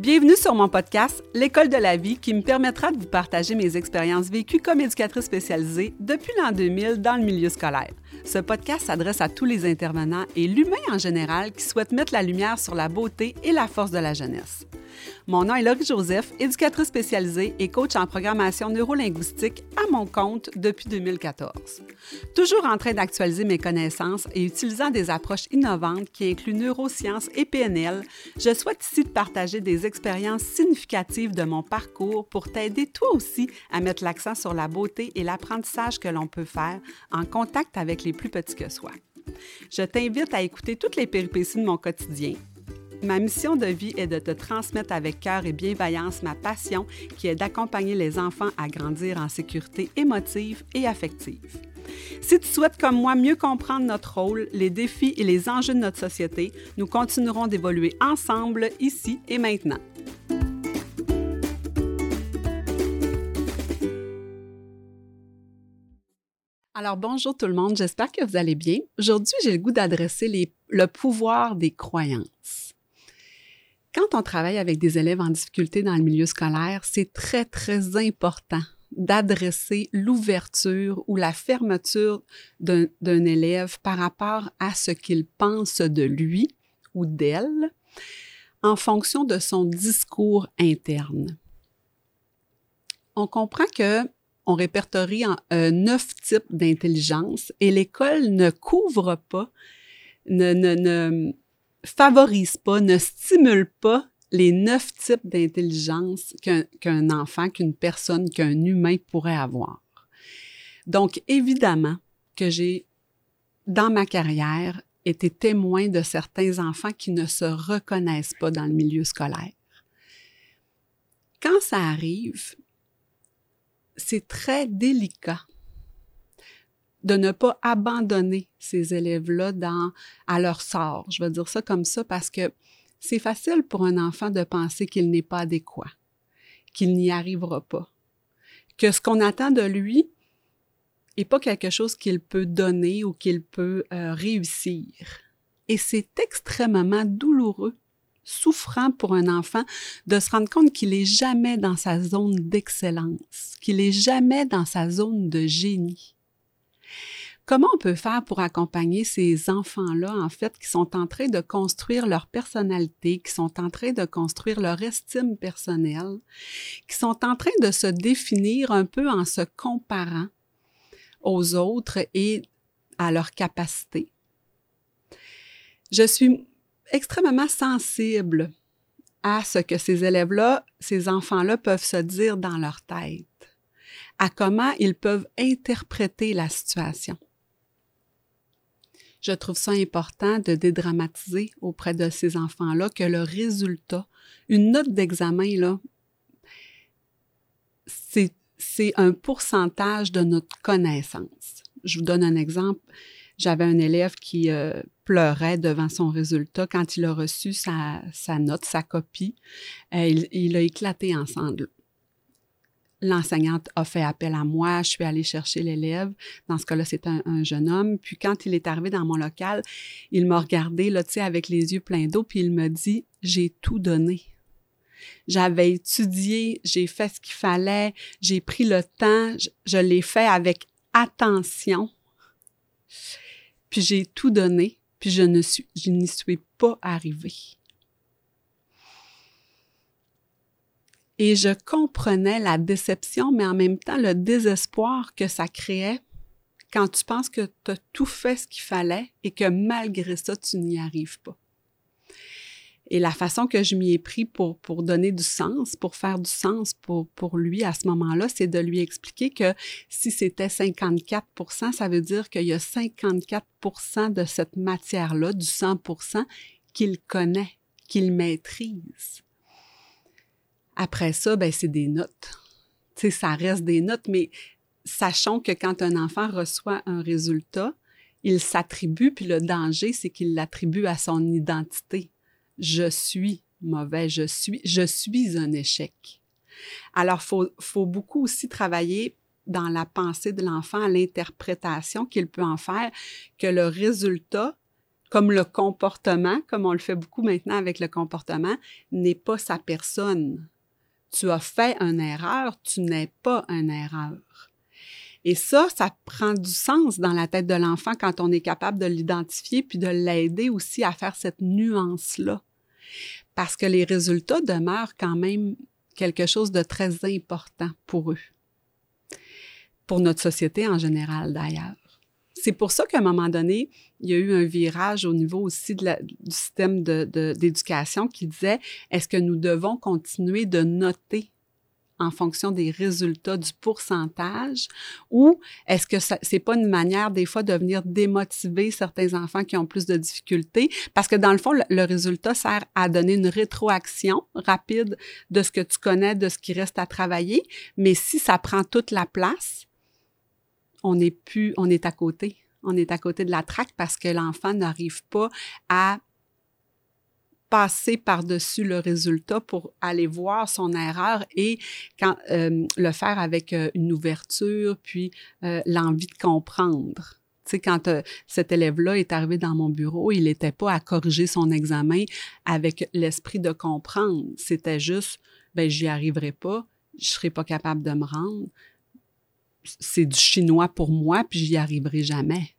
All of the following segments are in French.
Bienvenue sur mon podcast L'école de la vie qui me permettra de vous partager mes expériences vécues comme éducatrice spécialisée depuis l'an 2000 dans le milieu scolaire. Ce podcast s'adresse à tous les intervenants et l'humain en général qui souhaitent mettre la lumière sur la beauté et la force de la jeunesse. Mon nom est Laurie Joseph, éducatrice spécialisée et coach en programmation neurolinguistique à mon compte depuis 2014. Toujours en train d'actualiser mes connaissances et utilisant des approches innovantes qui incluent neurosciences et PNL, je souhaite ici te partager des expériences significatives de mon parcours pour t'aider toi aussi à mettre l'accent sur la beauté et l'apprentissage que l'on peut faire en contact avec les plus petits que soi. Je t'invite à écouter toutes les péripéties de mon quotidien Ma mission de vie est de te transmettre avec cœur et bienveillance ma passion qui est d'accompagner les enfants à grandir en sécurité émotive et affective. Si tu souhaites comme moi mieux comprendre notre rôle, les défis et les enjeux de notre société, nous continuerons d'évoluer ensemble ici et maintenant. Alors bonjour tout le monde, j'espère que vous allez bien. Aujourd'hui, j'ai le goût d'adresser le pouvoir des croyances. Quand on travaille avec des élèves en difficulté dans le milieu scolaire, c'est très, très important d'adresser l'ouverture ou la fermeture d'un élève par rapport à ce qu'il pense de lui ou d'elle en fonction de son discours interne. On comprend que on répertorie euh, neuf types d'intelligence et l'école ne couvre pas, ne, favorise pas, ne stimule pas les neuf types d'intelligence qu'un enfant, qu'une personne, qu'un humain pourrait avoir. Donc, évidemment que j'ai, dans ma carrière, été témoin de certains enfants qui ne se reconnaissent pas dans le milieu scolaire. Quand ça arrive, c'est très délicat de ne pas abandonner ces élèves-là dans à leur sort. Je vais dire ça comme ça parce que c'est facile pour un enfant de penser qu'il n'est pas adéquat, qu'il n'y arrivera pas, que ce qu'on attend de lui n'est pas quelque chose qu'il peut donner ou qu'il peut euh, réussir. Et c'est extrêmement douloureux, souffrant pour un enfant de se rendre compte qu'il est jamais dans sa zone d'excellence, qu'il est jamais dans sa zone de génie. Comment on peut faire pour accompagner ces enfants-là, en fait, qui sont en train de construire leur personnalité, qui sont en train de construire leur estime personnelle, qui sont en train de se définir un peu en se comparant aux autres et à leurs capacités? Je suis extrêmement sensible à ce que ces élèves-là, ces enfants-là peuvent se dire dans leur tête, à comment ils peuvent interpréter la situation je trouve ça important de dédramatiser auprès de ces enfants-là que le résultat, une note d'examen, là, c'est, c'est un pourcentage de notre connaissance. Je vous donne un exemple. J'avais un élève qui euh, pleurait devant son résultat quand il a reçu sa, sa note, sa copie. Euh, il, il, a éclaté en sanglots l'enseignante a fait appel à moi, je suis allée chercher l'élève. Dans ce cas-là, c'est un, jeune homme. Puis quand il est arrivé dans mon local, il m'a regardé, là, tu avec les yeux pleins d'eau, puis il me dit, j'ai tout donné. J'avais étudié, j'ai fait ce qu'il fallait, j'ai pris le temps, je, l'ai fait avec attention. Puis j'ai tout donné, puis je ne suis, n'y suis pas arrivée. Et je comprenais la déception, mais en même temps le désespoir que ça créait quand tu penses que tu as tout fait ce qu'il fallait et que malgré ça, tu n'y arrives pas. Et la façon que je m'y ai pris pour, donner du sens, pour faire du sens pour, pour lui à ce moment-là, c'est de lui expliquer que si c'était 54% ça veut dire qu'il y a 54% de cette matière-là, du 100% qu'il connaît, qu'il maîtrise. Après ça, ben, c'est des notes. Tu ça reste des notes, mais sachons que quand un enfant reçoit un résultat, il s'attribue, puis le danger, c'est qu'il l'attribue à son identité. Je suis mauvais, je suis, je suis un échec. Alors, faut, faut beaucoup aussi travailler dans la pensée de l'enfant, l'interprétation qu'il peut en faire, que le résultat comme le comportement, comme on le fait beaucoup maintenant avec le comportement, n'est pas sa personne. Tu as fait une erreur, tu n'es pas une erreur. Et ça, ça prend du sens dans la tête de l'enfant quand on est capable de l'identifier puis de l'aider aussi à faire cette nuance-là. Parce que les résultats demeurent quand même quelque chose de très important pour eux. Pour notre société en général d'ailleurs. C'est pour ça qu'à un moment donné, il y a eu un virage au niveau aussi du système d'éducation qui disait, est-ce que nous devons continuer de noter en fonction des résultats du pourcentage ou est-ce que c'est pas une manière des fois de venir démotiver certains enfants qui ont plus de difficultés? Parce que dans le fond le, résultat sert à donner une rétroaction rapide de ce que tu connais de ce qui reste à travailler mais si ça prend toute la place on n'est plus on est à côté on est à côté de la traque parce que l'enfant n'arrive pas à passer par-dessus le résultat pour aller voir son erreur et euh, le faire avec euh, une ouverture, puis euh, l'envie de comprendre. Tu sais, quand cet élève-là est arrivé dans mon bureau, il n'était pas à corriger son examen avec l'esprit de comprendre. C'était juste, ben j'y arriverai pas, je serai pas capable de me rendre. C'est du chinois pour moi, puis j'y arriverai jamais.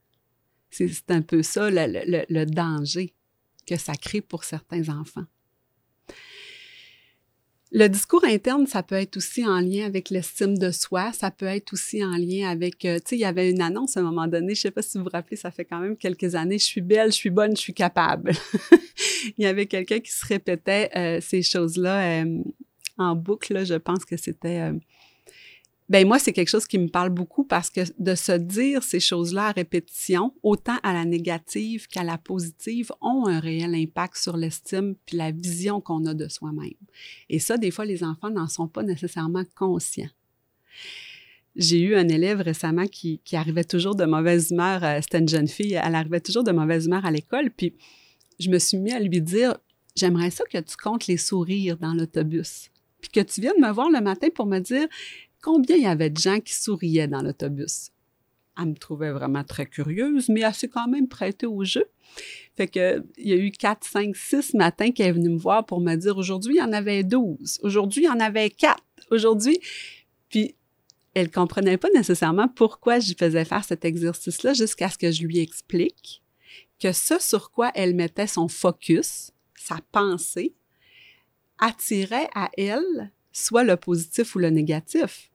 C'est un peu ça le, danger que ça crée pour certains enfants. Le discours interne, ça peut être aussi en lien avec l'estime de soi, ça peut être aussi en lien avec, euh, tu sais, il y avait une annonce à un moment donné, je sais pas si vous vous rappelez, ça fait quand même quelques années, je suis belle, je suis bonne, je suis capable. il y avait quelqu'un qui se répétait euh, ces choses-là euh, en boucle, je pense que c'était ben moi, c'est quelque chose qui me parle beaucoup parce que de se dire ces choses-là à répétition, autant à la négative qu'à la positive, ont un réel impact sur l'estime puis la vision qu'on a de soi-même. Et ça, des fois, les enfants n'en sont pas nécessairement conscients. J'ai eu un élève récemment qui, qui arrivait toujours de mauvaise humeur. Euh, c'était une jeune fille, elle arrivait toujours de mauvaise humeur à l'école. Puis je me suis mis à lui dire J'aimerais ça que tu comptes les sourires dans l'autobus. Puis que tu viennes me voir le matin pour me dire combien il y avait de gens qui souriaient dans l'autobus? Elle me trouvait vraiment très curieuse, mais elle s'est quand même prêtée au jeu. Fait que, il y a eu 4, 5, 6 matins qu'elle est venue me voir pour me dire aujourd'hui, il y en avait 12. Aujourd'hui, il y en avait 4. Aujourd'hui. Puis, elle comprenait pas nécessairement pourquoi je faisais faire cet exercice-là jusqu'à ce que je lui explique que ce sur quoi elle mettait son focus, sa pensée, attirait à elle soit le positif ou le négatif.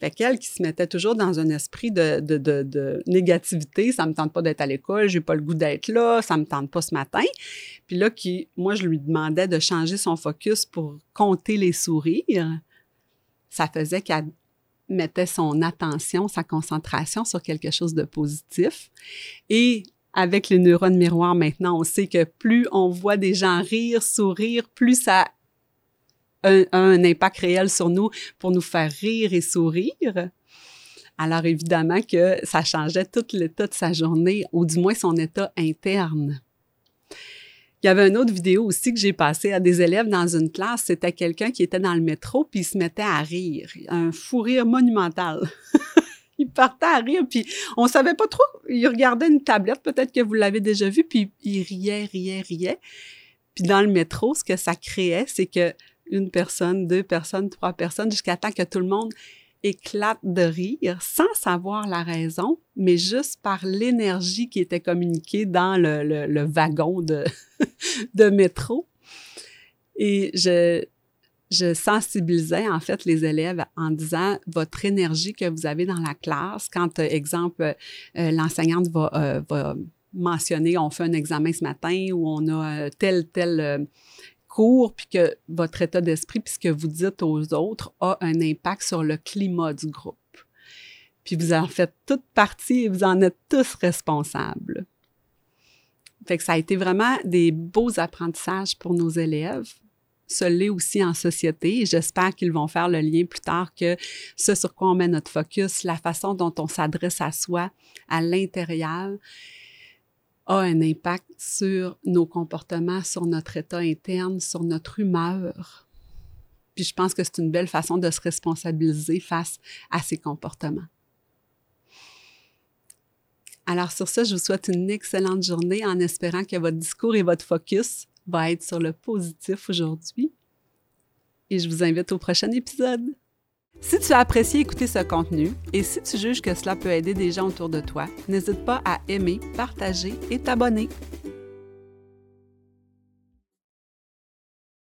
Fait qu'elle qui se mettait toujours dans un esprit de, négativité, ça me tente pas d'être à l'école, j'ai pas le goût d'être là, ça me tente pas ce matin. Puis là, moi, je lui demandais de changer son focus pour compter les sourires. Ça faisait qu'elle mettait son attention, sa concentration sur quelque chose de positif. Et avec les neurones miroirs maintenant, on sait que plus on voit des gens rire, sourire, plus ça un, impact réel sur nous pour nous faire rire et sourire. Alors évidemment que ça changeait tout l'état de sa journée, ou du moins son état interne. Il y avait une autre vidéo aussi que j'ai passée à des élèves dans une classe. C'était quelqu'un qui était dans le métro puis il se mettait à rire. Un fou rire monumental. il partait à rire puis on savait pas trop. Il regardait une tablette, peut-être que vous l'avez déjà vu, puis il riait, riait, riait. Puis dans le métro, ce que ça créait, c'est que une personne, deux personnes, trois personnes, jusqu'à temps que tout le monde éclate de rire sans savoir la raison, mais juste par l'énergie qui était communiquée dans le, wagon de, métro. Et je, sensibilisais en fait les élèves en disant votre énergie que vous avez dans la classe, quand, euh, exemple, euh, l'enseignante euh, va mentionner on fait un examen ce matin ou on a tel, tel cours, puis que votre état d'esprit, puis ce que vous dites aux autres a un impact sur le climat du groupe. Puis vous en faites toute partie et vous en êtes tous responsables. Fait que ça a été vraiment des beaux apprentissages pour nos élèves. Ce l'est aussi en société. J'espère qu'ils vont faire le lien plus tard que ce sur quoi on met notre focus, la façon dont on s'adresse à soi à l'intérieur a un impact sur nos comportements, sur notre état interne, sur notre humeur. Puis je pense que c'est une belle façon de se responsabiliser face à ces comportements. Alors sur ça, je vous souhaite une excellente journée en espérant que votre discours et votre focus va être sur le positif aujourd'hui. Et je vous invite au prochain épisode. Si tu as apprécié écouter ce contenu et si tu juges que cela peut aider des gens autour de toi, n'hésite pas à aimer, partager et t'abonner.